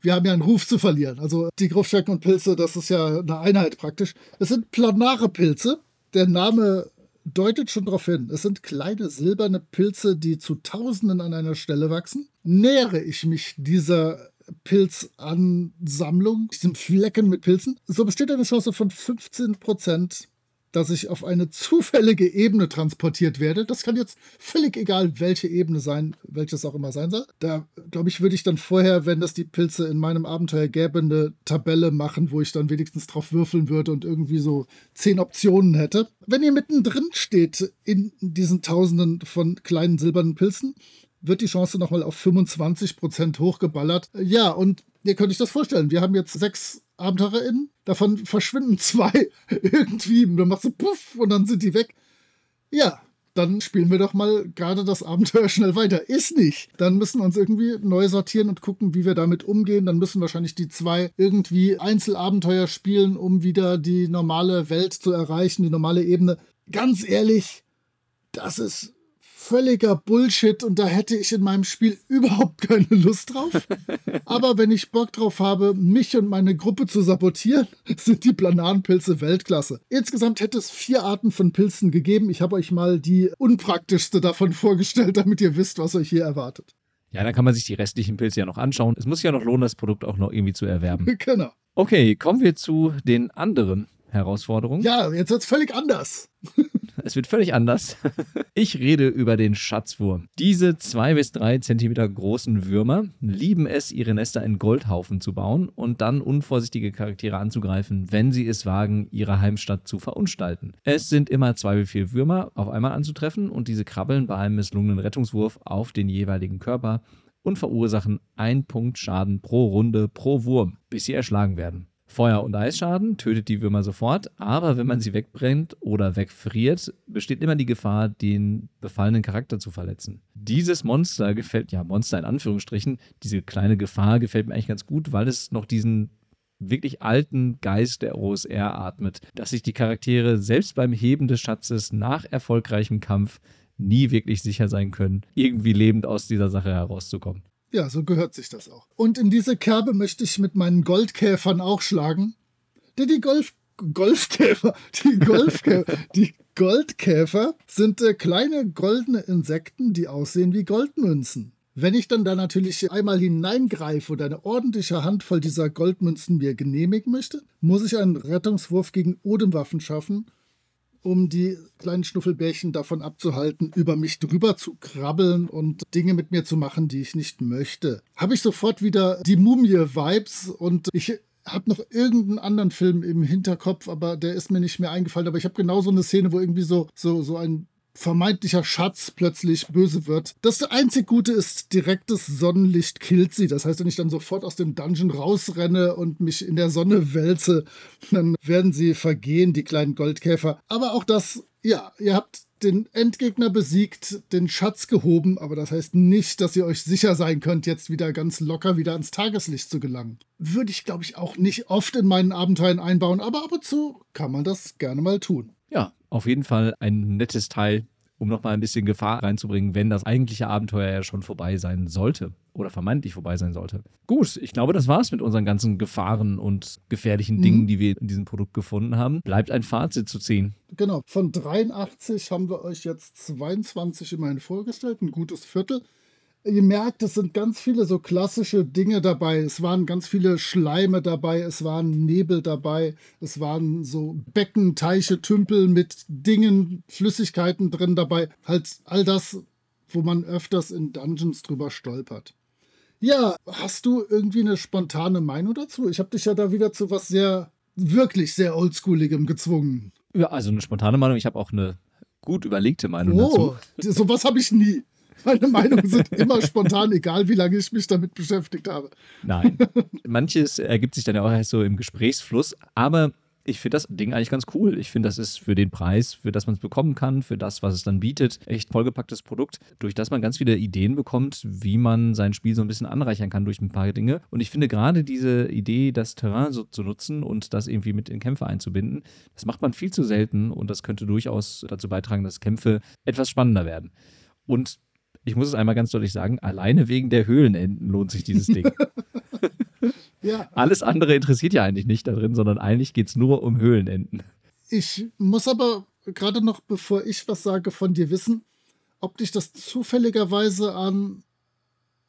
Wir haben ja einen Ruf zu verlieren. Also die Gruftschrecken und Pilze, das ist ja eine Einheit praktisch. Es sind planare Pilze. Der Name deutet schon darauf hin. Es sind kleine silberne Pilze, die zu Tausenden an einer Stelle wachsen. Nähere ich mich dieser Pilzansammlung, diesem Flecken mit Pilzen, so besteht eine Chance von 15 Prozent, dass ich auf eine zufällige Ebene transportiert werde. Das kann jetzt völlig egal, welche Ebene sein, welches auch immer sein soll. Da, glaube ich, würde ich dann vorher, wenn das die Pilze in meinem Abenteuer gäbe, eine Tabelle machen, wo ich dann wenigstens drauf würfeln würde und irgendwie so zehn Optionen hätte. Wenn ihr mittendrin steht in diesen Tausenden von kleinen silbernen Pilzen, wird die Chance nochmal auf 25% hochgeballert. Ja, und ihr könnt euch das vorstellen. Wir haben jetzt sechs AbenteurerInnen. Davon verschwinden zwei irgendwie. Dann machst du puff und dann sind die weg. Ja, dann spielen wir doch mal gerade das Abenteuer schnell weiter. Ist nicht. Dann müssen wir uns irgendwie neu sortieren und gucken, wie wir damit umgehen. Dann müssen wahrscheinlich die zwei irgendwie Einzelabenteuer spielen, um wieder die normale Welt zu erreichen, die normale Ebene. Ganz ehrlich, das ist völliger Bullshit und da hätte ich in meinem Spiel überhaupt keine Lust drauf. Aber wenn ich Bock drauf habe, mich und meine Gruppe zu sabotieren, sind die Plananpilze Weltklasse. Insgesamt hätte es vier Arten von Pilzen gegeben. Ich habe euch mal die unpraktischste davon vorgestellt, damit ihr wisst, was euch hier erwartet. Ja, dann kann man sich die restlichen Pilze ja noch anschauen. Es muss sich ja noch lohnen, das Produkt auch noch irgendwie zu erwerben. genau. Okay, kommen wir zu den anderen Herausforderungen. Ja, jetzt wird es völlig anders. Es wird völlig anders. Ich rede über den Schatzwurm. Diese zwei bis drei Zentimeter großen Würmer lieben es, ihre Nester in Goldhaufen zu bauen und dann unvorsichtige Charaktere anzugreifen, wenn sie es wagen, ihre Heimstatt zu verunstalten. Es sind immer zwei bis vier Würmer auf einmal anzutreffen und diese krabbeln bei einem misslungenen Rettungswurf auf den jeweiligen Körper und verursachen ein Punkt Schaden pro Runde pro Wurm, bis sie erschlagen werden. Feuer- und Eisschaden tötet die Würmer sofort, aber wenn man sie wegbrennt oder wegfriert, besteht immer die Gefahr, den befallenen Charakter zu verletzen. Dieses Monster gefällt, ja, Monster in Anführungsstrichen, diese kleine Gefahr gefällt mir eigentlich ganz gut, weil es noch diesen wirklich alten Geist der OSR atmet, dass sich die Charaktere selbst beim Heben des Schatzes nach erfolgreichem Kampf nie wirklich sicher sein können, irgendwie lebend aus dieser Sache herauszukommen. Ja, so gehört sich das auch. Und in diese Kerbe möchte ich mit meinen Goldkäfern auch schlagen. Denn die Golf Golfkäfer, die Golfkäfer, die Goldkäfer sind äh, kleine goldene Insekten, die aussehen wie Goldmünzen. Wenn ich dann da natürlich einmal hineingreife und eine ordentliche Handvoll dieser Goldmünzen mir genehmigen möchte, muss ich einen Rettungswurf gegen Odemwaffen schaffen um die kleinen Schnuffelbärchen davon abzuhalten, über mich drüber zu krabbeln und Dinge mit mir zu machen, die ich nicht möchte. Habe ich sofort wieder die Mumie-Vibes und ich habe noch irgendeinen anderen Film im Hinterkopf, aber der ist mir nicht mehr eingefallen. Aber ich habe genau so eine Szene, wo irgendwie so, so, so ein vermeintlicher Schatz plötzlich böse wird. Das einzig Gute ist, direktes Sonnenlicht killt sie. Das heißt, wenn ich dann sofort aus dem Dungeon rausrenne und mich in der Sonne wälze, dann werden sie vergehen, die kleinen Goldkäfer. Aber auch das, ja, ihr habt den Endgegner besiegt, den Schatz gehoben, aber das heißt nicht, dass ihr euch sicher sein könnt, jetzt wieder ganz locker wieder ans Tageslicht zu gelangen. Würde ich, glaube ich, auch nicht oft in meinen Abenteuern einbauen, aber ab und zu kann man das gerne mal tun. Ja, auf jeden Fall ein nettes Teil, um nochmal ein bisschen Gefahr reinzubringen, wenn das eigentliche Abenteuer ja schon vorbei sein sollte oder vermeintlich vorbei sein sollte. Gut, ich glaube, das war's mit unseren ganzen Gefahren und gefährlichen Dingen, Mhm. die wir in diesem Produkt gefunden haben. Bleibt ein Fazit zu ziehen. Genau, von 83 haben wir euch jetzt 22 immerhin vorgestellt, ein gutes Viertel. Ihr merkt, es sind ganz viele so klassische Dinge dabei. Es waren ganz viele Schleime dabei, es waren Nebel dabei, es waren so Becken, Teiche, Tümpel mit Dingen, Flüssigkeiten drin dabei. Halt all das, wo man öfters in Dungeons drüber stolpert. Ja, hast du irgendwie eine spontane Meinung dazu? Ich habe dich ja da wieder zu was sehr, wirklich sehr oldschooligem gezwungen. Ja, also eine spontane Meinung. Ich habe auch eine gut überlegte Meinung Oh, dazu. sowas habe ich nie. Meine Meinungen sind immer spontan, egal wie lange ich mich damit beschäftigt habe. Nein. Manches ergibt sich dann ja auch erst so im Gesprächsfluss, aber ich finde das Ding eigentlich ganz cool. Ich finde, das ist für den Preis, für das man es bekommen kann, für das, was es dann bietet, echt vollgepacktes Produkt, durch das man ganz viele Ideen bekommt, wie man sein Spiel so ein bisschen anreichern kann durch ein paar Dinge. Und ich finde gerade diese Idee, das Terrain so zu nutzen und das irgendwie mit in Kämpfe einzubinden, das macht man viel zu selten und das könnte durchaus dazu beitragen, dass Kämpfe etwas spannender werden. Und ich muss es einmal ganz deutlich sagen, alleine wegen der Höhlenenden lohnt sich dieses Ding. Ja, Alles andere interessiert ja eigentlich nicht da drin, sondern eigentlich geht es nur um Höhlenenden. ich muss aber gerade noch, bevor ich was sage, von dir wissen, ob dich das zufälligerweise an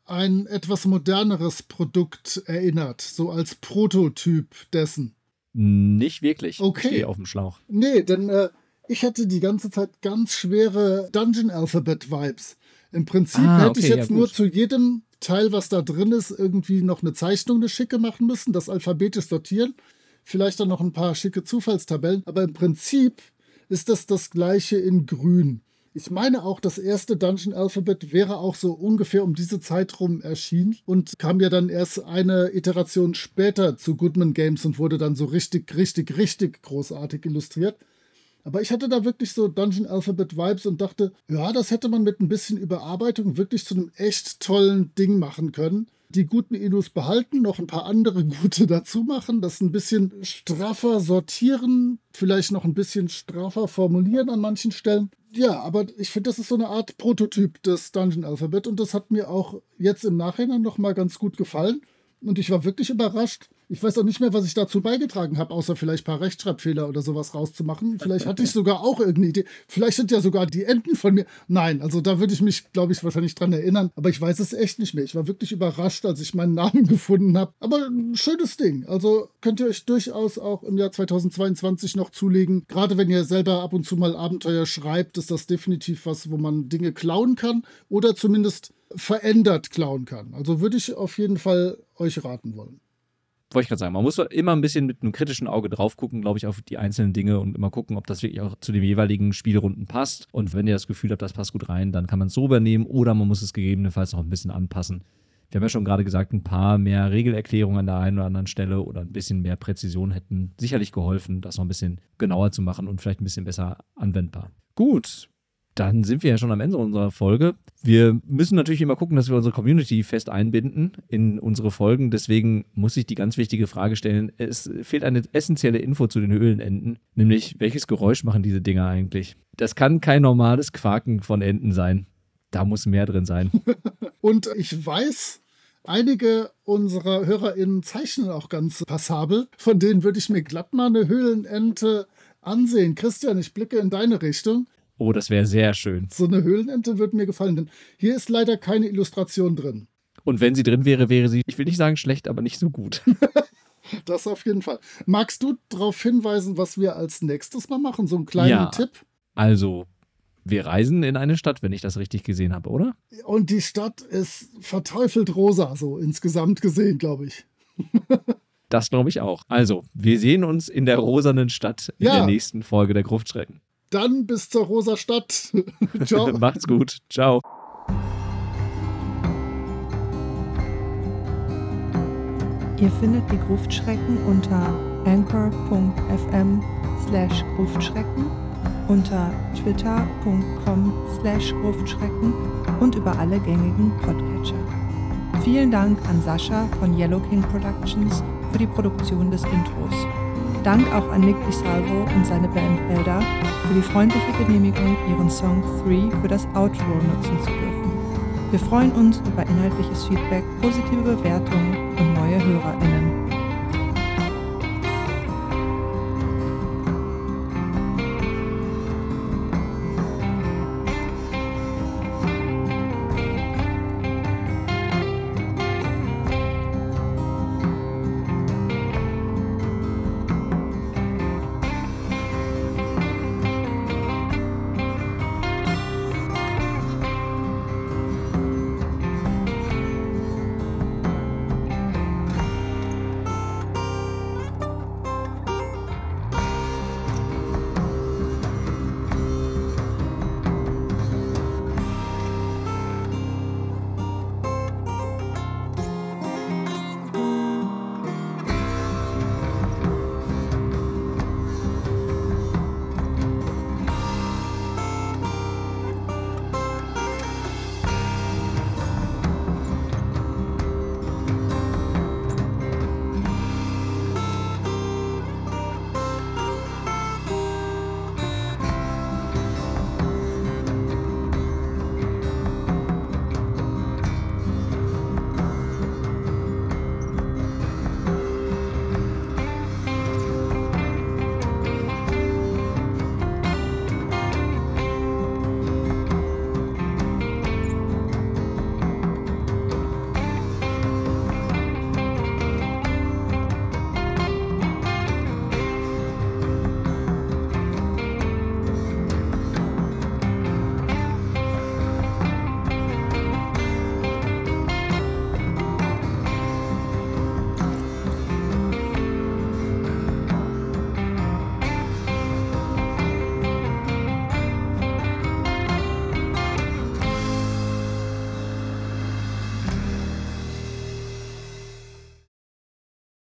ein etwas moderneres Produkt erinnert, so als Prototyp dessen. Nicht wirklich. Okay. Ich stehe auf dem Schlauch. Nee, denn äh, ich hatte die ganze Zeit ganz schwere Dungeon Alphabet Vibes. Im Prinzip Ah, hätte ich okay, jetzt ja, nur zu jedem Teil, was da drin ist, irgendwie noch eine Zeichnung, eine schicke machen müssen, das alphabetisch sortieren. Vielleicht dann noch ein paar schicke Zufallstabellen. Aber im Prinzip ist das das gleiche in grün. Ich meine auch, das erste Dungeon Alphabet wäre auch so ungefähr um diese Zeit rum erschienen und kam ja dann erst eine Iteration später zu Goodman Games und wurde dann so richtig, richtig, richtig großartig illustriert. Aber ich hatte da wirklich so Dungeon Alphabet Vibes und dachte, ja, das hätte man mit ein bisschen Überarbeitung wirklich zu einem echt tollen Ding machen können. Die guten Illus behalten, noch ein paar andere gute dazu machen, das ein bisschen straffer sortieren, vielleicht noch ein bisschen straffer formulieren an manchen Stellen. Ja, aber ich finde, das ist so eine Art Prototyp des Dungeon Alphabet und das hat mir auch jetzt im Nachhinein noch mal ganz gut gefallen. Und ich war wirklich überrascht. Ich weiß auch nicht mehr, was ich dazu beigetragen habe, außer vielleicht ein paar Rechtschreibfehler oder sowas rauszumachen. Vielleicht hatte ich sogar auch irgendeine Idee. Vielleicht sind ja sogar die Enden von mir. Nein, also da würde ich mich, glaube ich, wahrscheinlich dran erinnern. Aber ich weiß es echt nicht mehr. Ich war wirklich überrascht, als ich meinen Namen gefunden habe. Aber ein schönes Ding. Also könnt ihr euch durchaus auch im Jahr 2022 noch zulegen. Gerade wenn ihr selber ab und zu mal Abenteuer schreibt, ist das definitiv was, wo man Dinge klauen kann oder zumindest verändert klauen kann. Also würde ich auf jeden Fall euch raten wollen. Wollte ich gerade sagen, man muss immer ein bisschen mit einem kritischen Auge drauf gucken, glaube ich, auf die einzelnen Dinge und immer gucken, ob das wirklich auch zu den jeweiligen Spielrunden passt. Und wenn ihr das Gefühl habt, das passt gut rein, dann kann man es so übernehmen oder man muss es gegebenenfalls noch ein bisschen anpassen. Wir haben ja schon gerade gesagt, ein paar mehr Regelerklärungen an der einen oder anderen Stelle oder ein bisschen mehr Präzision hätten sicherlich geholfen, das noch ein bisschen genauer zu machen und vielleicht ein bisschen besser anwendbar. Gut, dann sind wir ja schon am Ende unserer Folge. Wir müssen natürlich immer gucken, dass wir unsere Community fest einbinden in unsere Folgen. Deswegen muss ich die ganz wichtige Frage stellen. Es fehlt eine essentielle Info zu den Höhlenenten, nämlich welches Geräusch machen diese Dinger eigentlich? Das kann kein normales Quaken von Enten sein. Da muss mehr drin sein. Und ich weiß, einige unserer HörerInnen zeichnen auch ganz passabel. Von denen würde ich mir glatt mal eine Höhlenente ansehen. Christian, ich blicke in deine Richtung. Oh, das wäre sehr schön. So eine Höhlenente würde mir gefallen, denn hier ist leider keine Illustration drin. Und wenn sie drin wäre, wäre sie, ich will nicht sagen schlecht, aber nicht so gut. Das auf jeden Fall. Magst du darauf hinweisen, was wir als nächstes mal machen? So einen kleinen Ja. Tipp? Also, wir reisen in eine Stadt, wenn ich das richtig gesehen habe, oder? Und die Stadt ist verteufelt rosa, so insgesamt gesehen, glaube ich. Das glaube ich auch. Also, wir sehen uns in der rosanen Stadt in Ja. der nächsten Folge der Gruftschrecken. Dann bis zur rosa Stadt. Ciao. Macht's gut. Ciao. Ihr findet die Gruftschrecken unter anchor.fm slash Gruftschrecken, unter twitter.com slash Gruftschrecken und über alle gängigen Podcatcher. Vielen Dank an Sascha von Yellow King Productions für die Produktion des Intros. Dank auch an Nick DiSalvo und seine Band Elder für die freundliche Genehmigung, ihren Song 3 für das Outro nutzen zu dürfen. Wir freuen uns über inhaltliches Feedback, positive Bewertungen und neue HörerInnen.